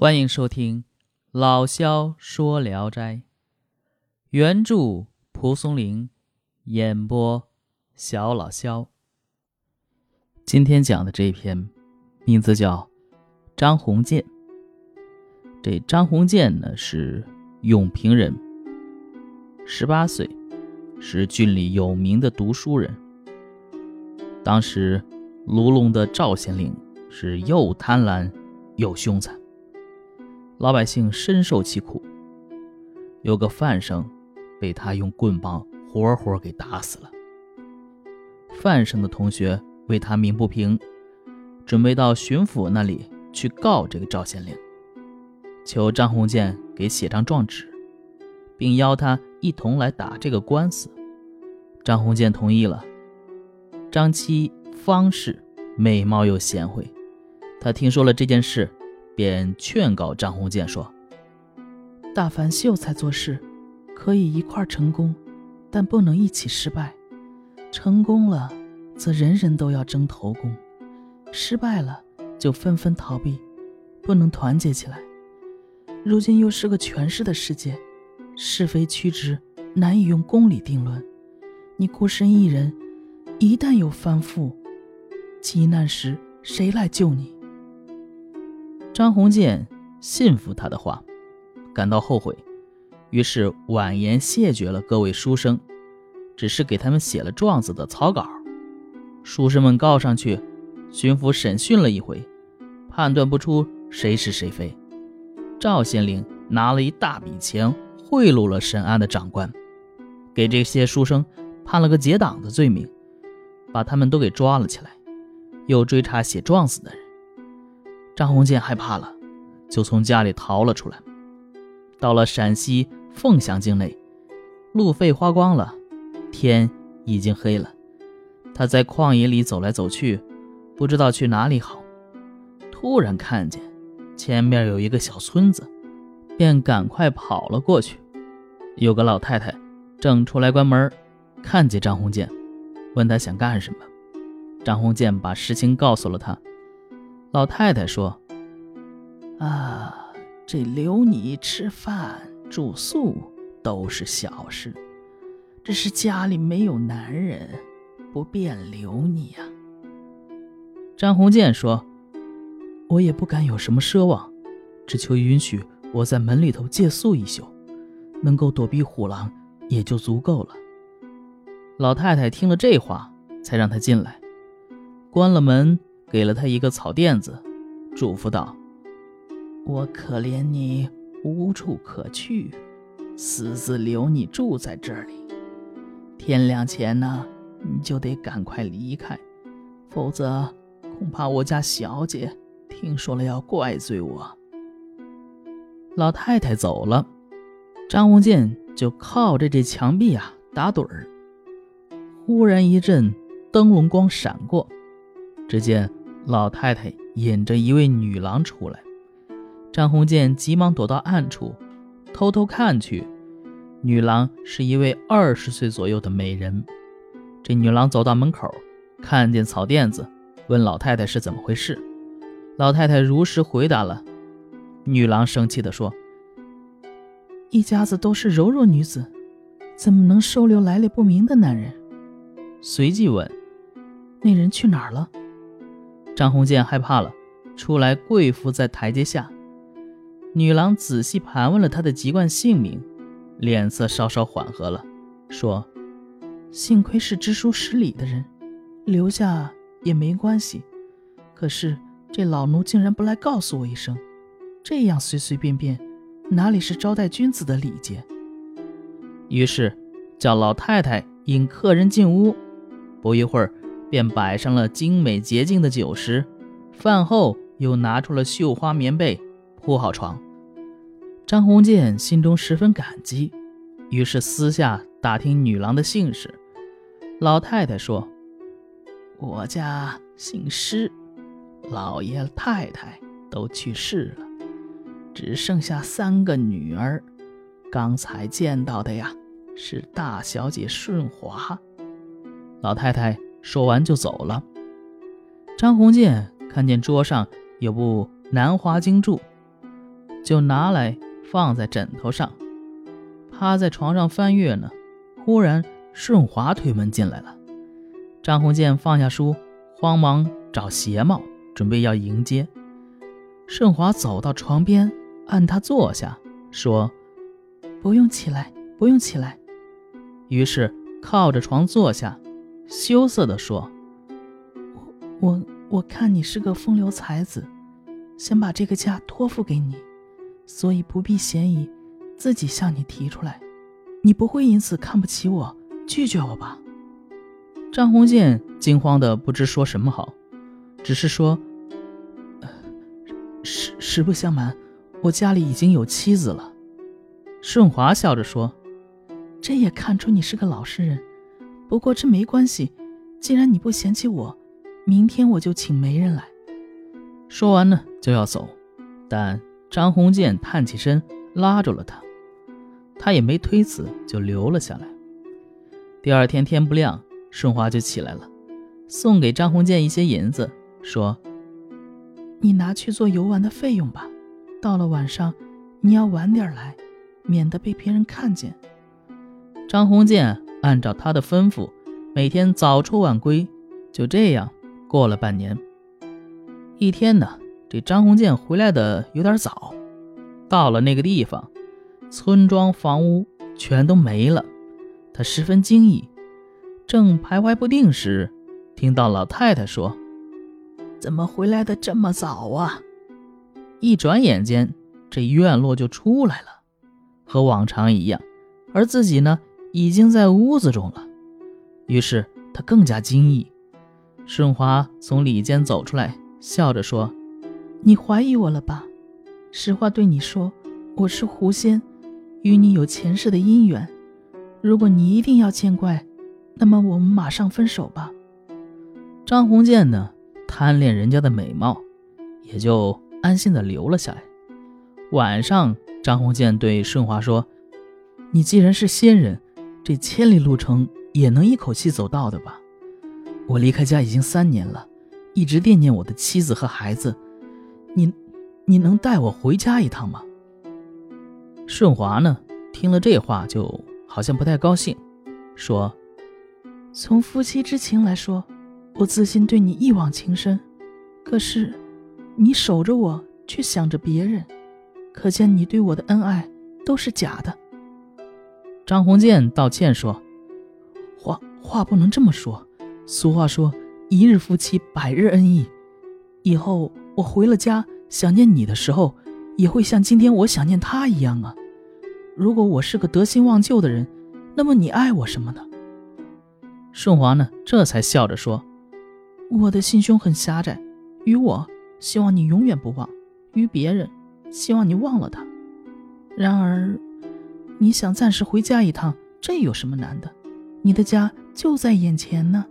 欢迎收听《老萧说聊斋》，原著蒲松龄，演播小老萧。今天讲的这一篇，名字叫张鸿渐。这张鸿渐呢是永平人，十八岁，是郡里有名的读书人。当时卢龙的赵县令是又贪婪又凶残。老百姓深受其苦，有个范生被他用棍棒活活给打死了。范生的同学为他鸣不平，准备到巡抚那里去告这个赵县令，求张鸿渐给写张状纸，并邀他一同来打这个官司。张鸿渐同意了。张七方氏美貌又贤惠，他听说了这件事。便劝告张鸿渐说：“大凡秀才做事，可以一块成功，但不能一起失败。成功了，则人人都要争头功；失败了，就纷纷逃避，不能团结起来。如今又是个权势的世界，是非曲直难以用公理定论。你孤身一人，一旦有翻覆，急难时谁来救你？”张鸿渐信服他的话，感到后悔，于是婉言谢绝了各位书生，只是给他们写了状子的草稿。书生们告上去，巡抚审讯了一回，判断不出谁是谁非。赵县令拿了一大笔钱贿赂了审案的长官，给这些书生判了个结党的罪名，把他们都给抓了起来，又追查写状子的人。张鸿渐害怕了，就从家里逃了出来，到了陕西凤翔境内，路费花光了，天已经黑了。他在旷野里走来走去，不知道去哪里好。突然看见前面有一个小村子，便赶快跑了过去。有个老太太正出来关门，看见张鸿渐，问他想干什么。张鸿渐把事情告诉了他。老太太说：“啊，这留你吃饭住宿都是小事，只是家里没有男人，不便留你呀。”张鸿渐说：“我也不敢有什么奢望，只求允许我在门里头借宿一宿，能够躲避虎狼，也就足够了。”老太太听了这话，才让他进来，关了门。给了他一个草垫子，嘱咐道：“我可怜你无处可去，私自留你住在这里。天亮前呢，你就得赶快离开，否则恐怕我家小姐听说了要怪罪我。”老太太走了，张无忌就靠着这墙壁啊打盹儿。忽然一阵灯笼光闪过，只见。老太太引着一位女郎出来，张鸿渐急忙躲到暗处，偷偷看去。女郎是一位二十岁左右的美人。这女郎走到门口，看见草垫子，问老太太是怎么回事。老太太如实回答了。女郎生气地说：“一家子都是柔弱女子，怎么能收留来历不明的男人？”随即问：“那人去哪儿了？”张鸿渐害怕了，出来跪伏在台阶下。女郎仔细盘问了他的籍贯姓名，脸色稍稍缓和了，说：“幸亏是知书识礼的人，留下也没关系。可是这老奴竟然不来告诉我一声，这样随随便便，哪里是招待君子的礼节？”于是叫老太太引客人进屋，不一会儿。便摆上了精美洁净的酒食，饭后又拿出了绣花棉被铺好床。张鸿渐心中十分感激，于是私下打听女郎的姓氏。老太太说：“我家姓施，老爷太太都去世了，只剩下三个女儿。刚才见到的呀，是大小姐顺华。”老太太。说完就走了。张鸿渐看见桌上有部《南华经注》，就拿来放在枕头上，趴在床上翻阅呢。忽然，顺华推门进来了。张鸿渐放下书，慌忙找鞋帽，准备要迎接。顺华走到床边，按他坐下，说：“不用起来，不用起来。”于是靠着床坐下，羞涩地说：“我我我看你是个风流才子，想把这个家托付给你，所以不必嫌疑，自己向你提出来。你不会因此看不起我，拒绝我吧？”张鸿渐惊慌的不知说什么好，只是说：“实实不相瞒，我家里已经有妻子了。”顺华笑着说。这也看出你是个老实人，不过这没关系。既然你不嫌弃我，明天我就请媒人来。说完呢，就要走，但张鸿渐探起身拉住了他，他也没推辞，就留了下来。第二天天不亮，顺华就起来了，送给张鸿渐一些银子，说：“你拿去做游玩的费用吧。到了晚上，你要晚点来，免得被别人看见。”张鸿渐按照他的吩咐，每天早出晚归，就这样过了半年。一天呢，这张鸿渐回来的有点早，到了那个地方，村庄房屋全都没了，他十分惊异，正徘徊不定时，听到老太太说：“怎么回来的这么早啊？”一转眼间，这院落就出来了，和往常一样，而自己呢？已经在屋子中了，于是他更加惊异。顺华从里间走出来，笑着说：“你怀疑我了吧？实话对你说，我是狐仙，与你有前世的姻缘。如果你一定要见怪，那么我们马上分手吧。”张鸿渐呢，贪恋人家的美貌，也就安心的留了下来。晚上，张鸿渐对顺华说：“你既然是仙人。”这千里路程也能一口气走到的吧？我离开家已经三年了，一直惦念我的妻子和孩子。你，你能带我回家一趟吗？顺华呢，听了这话就好像不太高兴，说：“从夫妻之情来说，我自信对你一往情深。可是，你守着我，却想着别人，可见你对我的恩爱都是假的。”张鸿渐道歉说：“话话不能这么说。俗话说，一日夫妻百日恩义。以后我回了家，想念你的时候，也会像今天我想念他一样啊。如果我是个得心忘旧的人，那么你爱我什么呢？”顺华呢，这才笑着说：“我的心胸很狭窄，于我希望你永远不忘；于别人，希望你忘了他。然而……”你想暂时回家一趟，这有什么难的？你的家就在眼前呢。